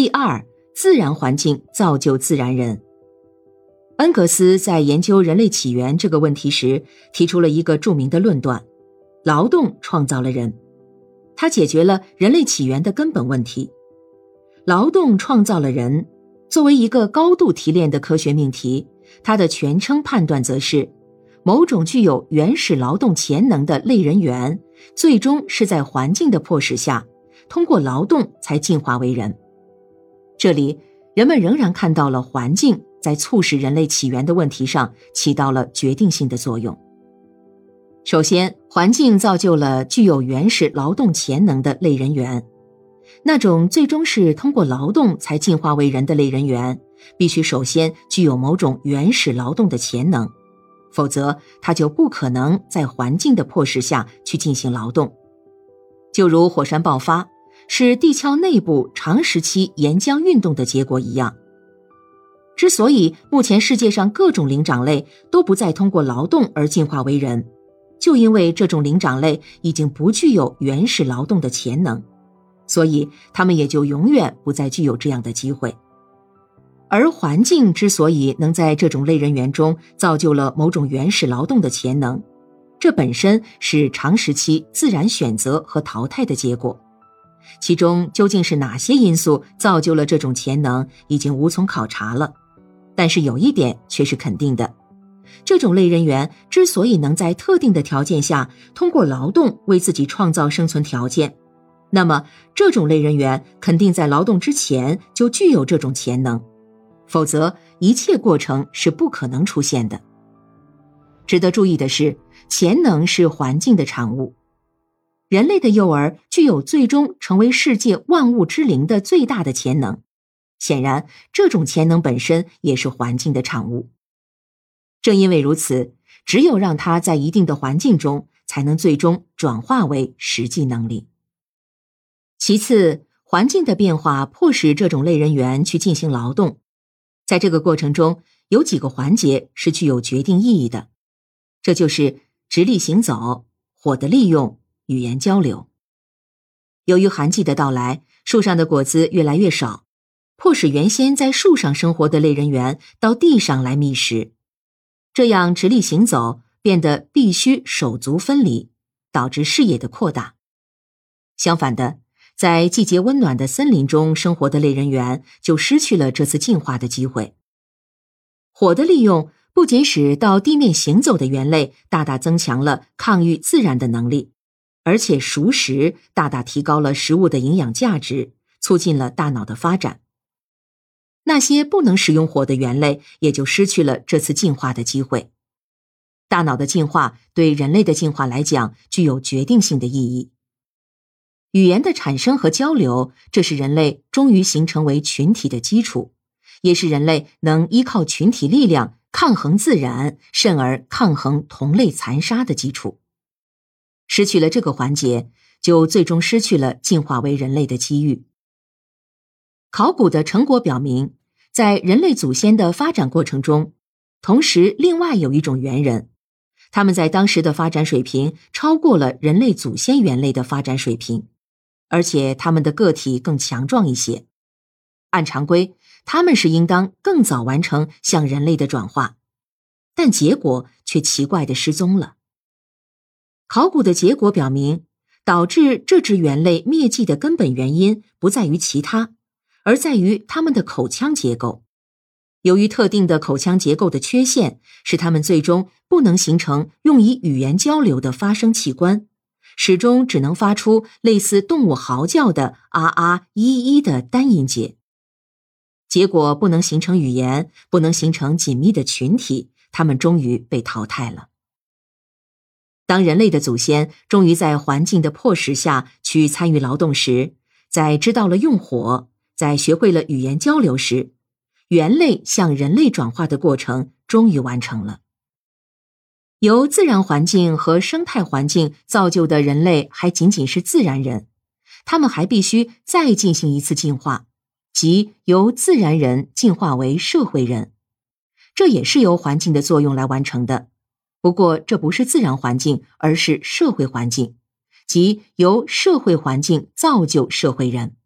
第二，自然环境造就自然人。恩格斯在研究人类起源这个问题时，提出了一个著名的论断：劳动创造了人。他解决了人类起源的根本问题。劳动创造了人，作为一个高度提炼的科学命题，它的全称判断则是：某种具有原始劳动潜能的类人猿，最终是在环境的迫使下，通过劳动才进化为人。这里，人们仍然看到了环境在促使人类起源的问题上起到了决定性的作用。首先，环境造就了具有原始劳动潜能的类人猿。那种最终是通过劳动才进化为人的类人猿，必须首先具有某种原始劳动的潜能，否则它就不可能在环境的迫使下去进行劳动。就如火山爆发是地壳内部长时期岩浆运动的结果一样。之所以目前世界上各种灵长类都不再通过劳动而进化为人。就因为这种灵长类已经不具有原始劳动的潜能，所以他们也就永远不再具有这样的机会。而环境之所以能在这种类人猿中造就了某种原始劳动的潜能，这本身是长时期自然选择和淘汰的结果。其中究竟是哪些因素造就了这种潜能，已经无从考察了。但是有一点却是肯定的。这种类人猿之所以能在特定的条件下通过劳动为自己创造生存条件，那么这种类人猿肯定在劳动之前就具有这种潜能，否则一切过程是不可能出现的。值得注意的是，潜能是环境的产物，人类的幼儿具有最终成为世界万物之灵的最大的潜能，显然这种潜能本身也是环境的产物。正因为如此，只有让它在一定的环境中，才能最终转化为实际能力。其次，环境的变化迫使这种类人猿去进行劳动，在这个过程中，有几个环节是具有决定意义的，这就是直立行走、火的利用、语言交流。由于寒季的到来，树上的果子越来越少，迫使原先在树上生活的类人猿到地上来觅食。这样直立行走变得必须手足分离，导致视野的扩大。相反的，在季节温暖的森林中生活的类人猿就失去了这次进化的机会。火的利用不仅使到地面行走的猿类大大增强了抗御自然的能力，而且熟食大大提高了食物的营养价值，促进了大脑的发展。那些不能使用火的猿类也就失去了这次进化的机会。大脑的进化对人类的进化来讲具有决定性的意义。语言的产生和交流，这是人类终于形成为群体的基础，也是人类能依靠群体力量抗衡自然，甚而抗衡同类残杀的基础。失去了这个环节，就最终失去了进化为人类的机遇。考古的成果表明，在人类祖先的发展过程中，同时另外有一种猿人，他们在当时的发展水平超过了人类祖先猿类的发展水平，而且他们的个体更强壮一些。按常规，他们是应当更早完成向人类的转化，但结果却奇怪的失踪了。考古的结果表明，导致这只猿类灭迹的根本原因不在于其他。而在于它们的口腔结构，由于特定的口腔结构的缺陷，使它们最终不能形成用以语言交流的发声器官，始终只能发出类似动物嚎叫的“啊啊一一”的单音节。结果不能形成语言，不能形成紧密的群体，他们终于被淘汰了。当人类的祖先终于在环境的迫使下去参与劳动时，在知道了用火。在学会了语言交流时，猿类向人类转化的过程终于完成了。由自然环境和生态环境造就的人类还仅仅是自然人，他们还必须再进行一次进化，即由自然人进化为社会人。这也是由环境的作用来完成的，不过这不是自然环境，而是社会环境，即由社会环境造就社会人。